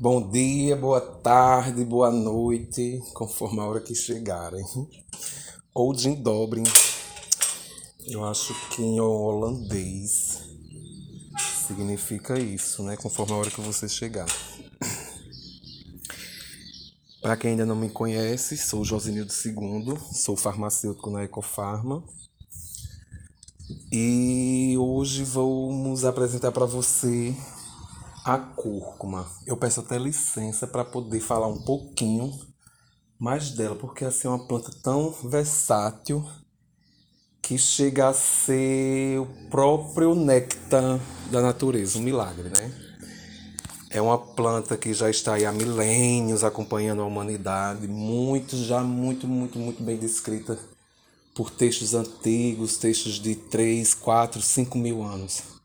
Bom dia, boa tarde, boa noite, conforme a hora que chegarem. Ou dobry. Eu acho que em holandês significa isso, né? Conforme a hora que você chegar. Para quem ainda não me conhece, sou Josinildo II, sou farmacêutico na Ecofarma. E hoje vamos apresentar para você a cúrcuma. Eu peço até licença para poder falar um pouquinho mais dela, porque assim é uma planta tão versátil que chega a ser o próprio néctar da natureza, um milagre, né? É uma planta que já está aí há milênios acompanhando a humanidade, muito, já muito, muito, muito bem descrita por textos antigos, textos de 3, 4, 5 mil anos.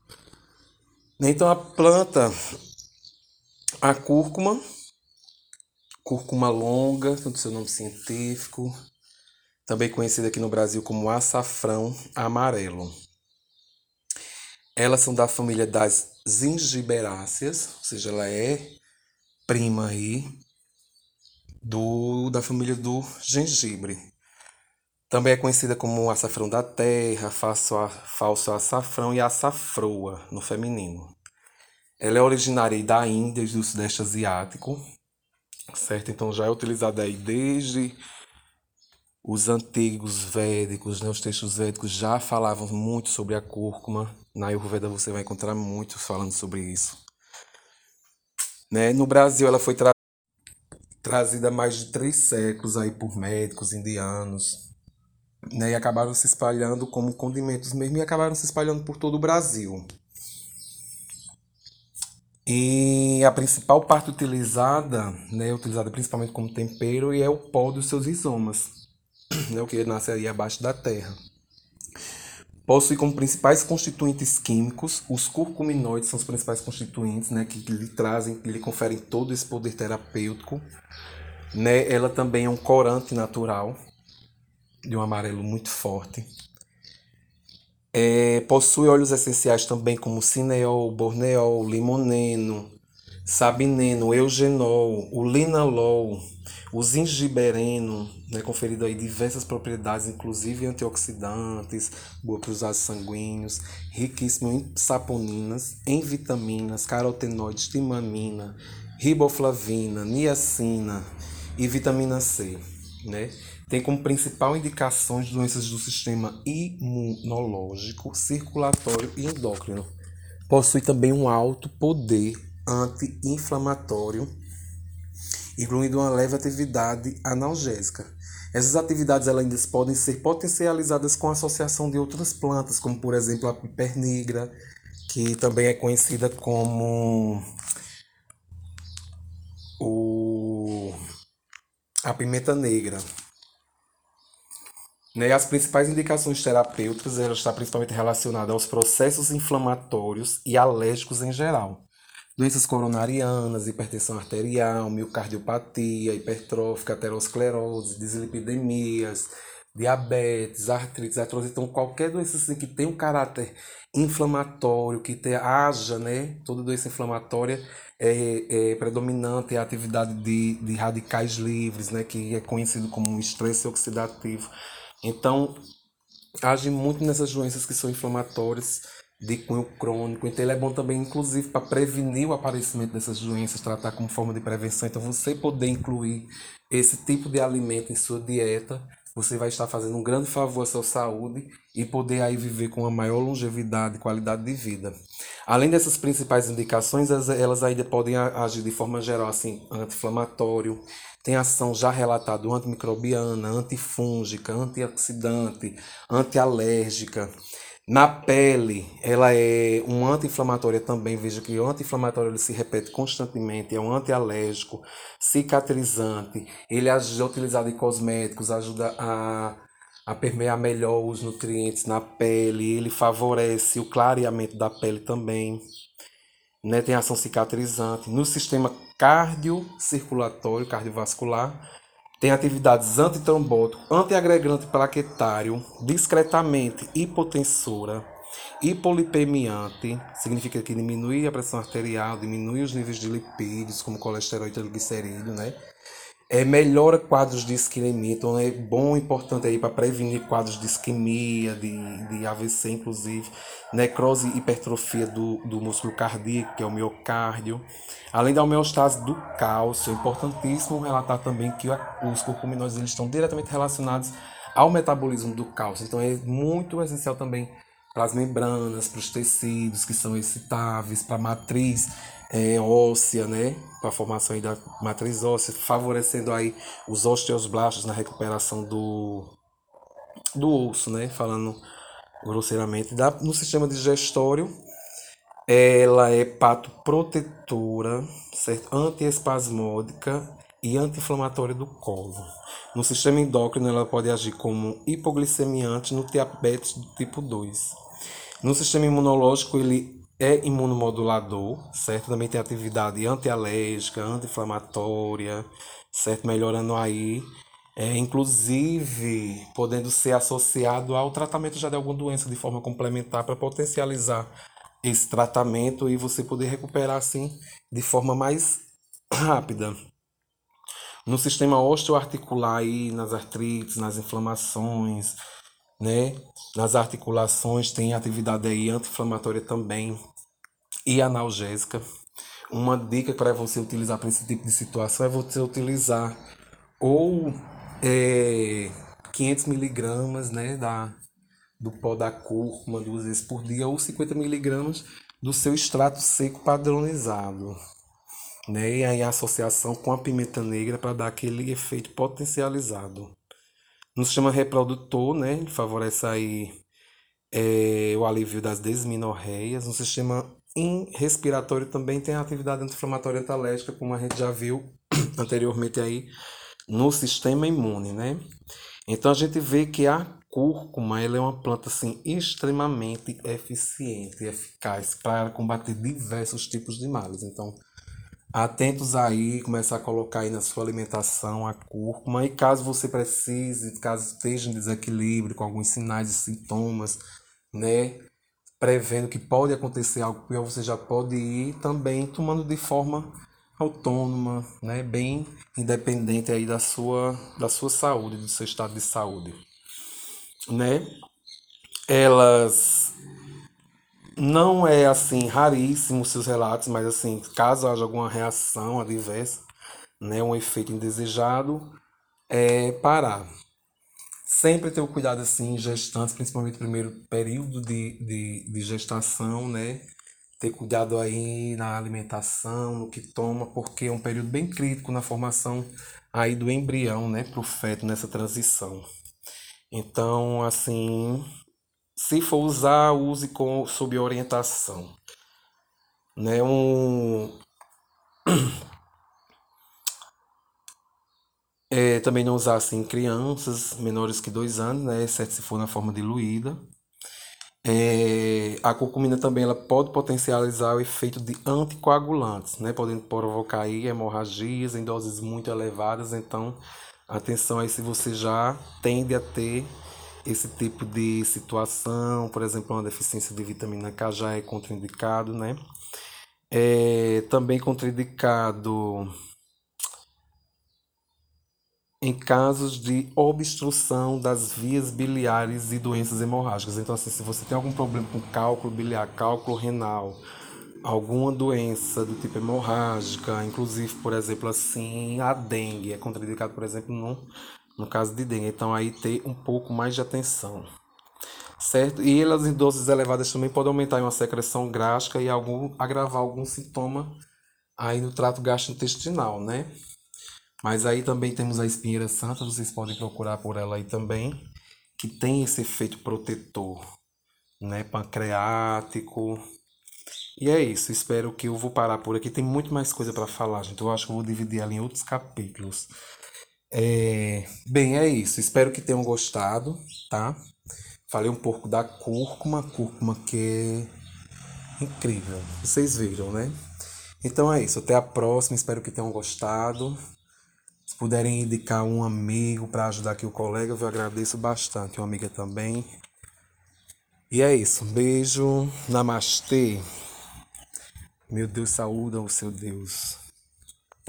Então a planta, a cúrcuma, cúrcuma longa, tanto seu nome científico, também conhecida aqui no Brasil como açafrão amarelo. Elas são da família das zingiberáceas, ou seja, ela é prima aí do da família do gengibre. Também é conhecida como açafrão da terra, falso, falso açafrão e açafroa no feminino. Ela é originária da Índia e do Sudeste Asiático, certo? Então já é utilizada aí desde os antigos védicos, né? os textos védicos já falavam muito sobre a cúrcuma. Na Ayurveda você vai encontrar muitos falando sobre isso. Né? No Brasil ela foi tra trazida há mais de três séculos aí por médicos indianos, né, e acabaram se espalhando como condimentos mesmo e acabaram se espalhando por todo o Brasil. E a principal parte utilizada, né, utilizada principalmente como tempero, e é o pó dos seus rizomas, né, o que nasce aí abaixo da terra. Possui como principais constituintes químicos, os curcuminoides são os principais constituintes, né, que, lhe trazem, que lhe conferem todo esse poder terapêutico. Né? Ela também é um corante natural, de um amarelo muito forte. É, possui óleos essenciais também como cineol, borneol, limoneno, sabineno, eugenol, o linalol, o zingibereno, né, conferido aí diversas propriedades, inclusive antioxidantes, boa para os vasos sanguíneos, riquíssimo em saponinas, em vitaminas, carotenoides, timamina, riboflavina, niacina e vitamina C, né? tem como principal indicações doenças do sistema imunológico, circulatório e endócrino. Possui também um alto poder anti-inflamatório, incluindo uma leve atividade analgésica. Essas atividades ainda podem ser potencializadas com a associação de outras plantas, como por exemplo a pipernigra, que também é conhecida como o a pimenta negra. Né? As principais indicações terapêuticas elas estão principalmente relacionadas aos processos inflamatórios e alérgicos em geral. Doenças coronarianas, hipertensão arterial, miocardiopatia, hipertrófica, aterosclerose, dislipidemias, diabetes, artrite, artrose. Então, qualquer doença assim, que tenha um caráter inflamatório, que tenha, haja, né? Toda doença inflamatória é, é predominante é a atividade de, de radicais livres, né? Que é conhecido como estresse oxidativo. Então, age muito nessas doenças que são inflamatórias de cunho crônico. Então, ele é bom também, inclusive, para prevenir o aparecimento dessas doenças, tratar como forma de prevenção. Então, você poder incluir esse tipo de alimento em sua dieta, você vai estar fazendo um grande favor à sua saúde e poder aí viver com uma maior longevidade e qualidade de vida. Além dessas principais indicações, elas ainda podem agir de forma geral, assim, anti-inflamatório, tem ação já relatada antimicrobiana, antifúngica, antioxidante, antialérgica. Na pele, ela é um anti-inflamatório também. Veja que o anti-inflamatório se repete constantemente, é um antialérgico, cicatrizante. Ele é utilizado em cosméticos, ajuda a, a permear melhor os nutrientes na pele, ele favorece o clareamento da pele também né, tem ação cicatrizante. No sistema cardiocirculatório, cardiovascular, tem atividades antitrombótico, antiagregante plaquetário, discretamente hipotensora, Hipolipemiante significa que diminui a pressão arterial, diminui os níveis de lipídios, como colesterol e triglicerídeo, né? É, melhora quadros de isquemia, então é bom, importante aí para prevenir quadros de isquemia, de, de AVC inclusive, necrose e hipertrofia do, do músculo cardíaco, que é o miocárdio, além da homeostase do cálcio. É importantíssimo relatar também que os curcuminoides eles estão diretamente relacionados ao metabolismo do cálcio, então é muito essencial também para as membranas, para os tecidos que são excitáveis, para a matriz é, óssea, né? Para a formação da matriz óssea, favorecendo aí os osteoblastos na recuperação do, do osso, né? Falando grosseiramente. Da, no sistema digestório, ela é patoprotetora, certo? antiespasmódica e anti-inflamatória do colo. No sistema endócrino, ela pode agir como hipoglicemiante no diabetes do tipo 2. No sistema imunológico, ele é imunomodulador, certo? Também tem atividade antialérgica, anti-inflamatória, certo? Melhorando aí, é, inclusive podendo ser associado ao tratamento já de alguma doença de forma complementar para potencializar esse tratamento e você poder recuperar assim de forma mais rápida. No sistema osteoarticular aí, nas artrites, nas inflamações, né? Nas articulações tem atividade aí anti-inflamatória também e analgésica. Uma dica para você utilizar para esse tipo de situação é você utilizar ou é, 500 miligramas né, da, do pó da cúrcuma duas vezes por dia ou 50 miligramas do seu extrato seco padronizado. Né, e aí a associação com a pimenta negra para dar aquele efeito potencializado. No sistema reprodutor, né, ele favorece aí é, o alívio das desminorreias. No sistema respiratório também tem a atividade anti-inflamatória antalérgica, como a gente já viu anteriormente aí no sistema imune, né? Então a gente vê que a cúrcuma ela é uma planta assim extremamente eficiente e eficaz para combater diversos tipos de males. Então, atentos aí, começar a colocar aí na sua alimentação a cúrcuma. E caso você precise, caso esteja em desequilíbrio com alguns sinais e sintomas, né? Prevendo que pode acontecer algo pior, você já pode ir também tomando de forma autônoma, né? Bem independente aí da sua, da sua saúde, do seu estado de saúde, né? Elas não é assim raríssimo seus relatos, mas assim, caso haja alguma reação adversa, né, um efeito indesejado, é parar. Sempre ter o cuidado assim, gestantes, principalmente no primeiro período de, de, de gestação, né? Ter cuidado aí na alimentação, no que toma, porque é um período bem crítico na formação aí do embrião, né, para o feto nessa transição. Então, assim, se for usar, use com, sob orientação. Né? Um, é, também não usar assim crianças menores que dois anos, né? exceto se for na forma diluída. É, a curcumina também ela pode potencializar o efeito de anticoagulantes, né? podendo provocar aí hemorragias em doses muito elevadas. Então, atenção aí se você já tende a ter esse tipo de situação, por exemplo, uma deficiência de vitamina K já é contraindicado, né? É também contraindicado em casos de obstrução das vias biliares e doenças hemorrágicas. Então, assim, se você tem algum problema com cálculo biliar, cálculo renal, alguma doença do tipo hemorrágica, inclusive, por exemplo, assim, a dengue é contraindicado, por exemplo, no no caso de dengue. Então aí ter um pouco mais de atenção. Certo? E elas em doses elevadas também podem aumentar uma secreção gástrica e algum, agravar algum sintoma aí no trato gastrointestinal, né? Mas aí também temos a espinheira santa, vocês podem procurar por ela aí também, que tem esse efeito protetor, né? Pancreático. E é isso, espero que eu vou parar por aqui. Tem muito mais coisa para falar, gente. Eu acho que eu vou dividir ela em outros capítulos. É, bem, é isso. Espero que tenham gostado, tá? Falei um pouco da cúrcuma, cúrcuma que é incrível. Vocês viram, né? Então é isso. Até a próxima. Espero que tenham gostado. Se puderem indicar um amigo para ajudar aqui o colega, eu agradeço bastante. Uma amiga também. E é isso. Um beijo. Namastê. Meu Deus, saúda o seu Deus.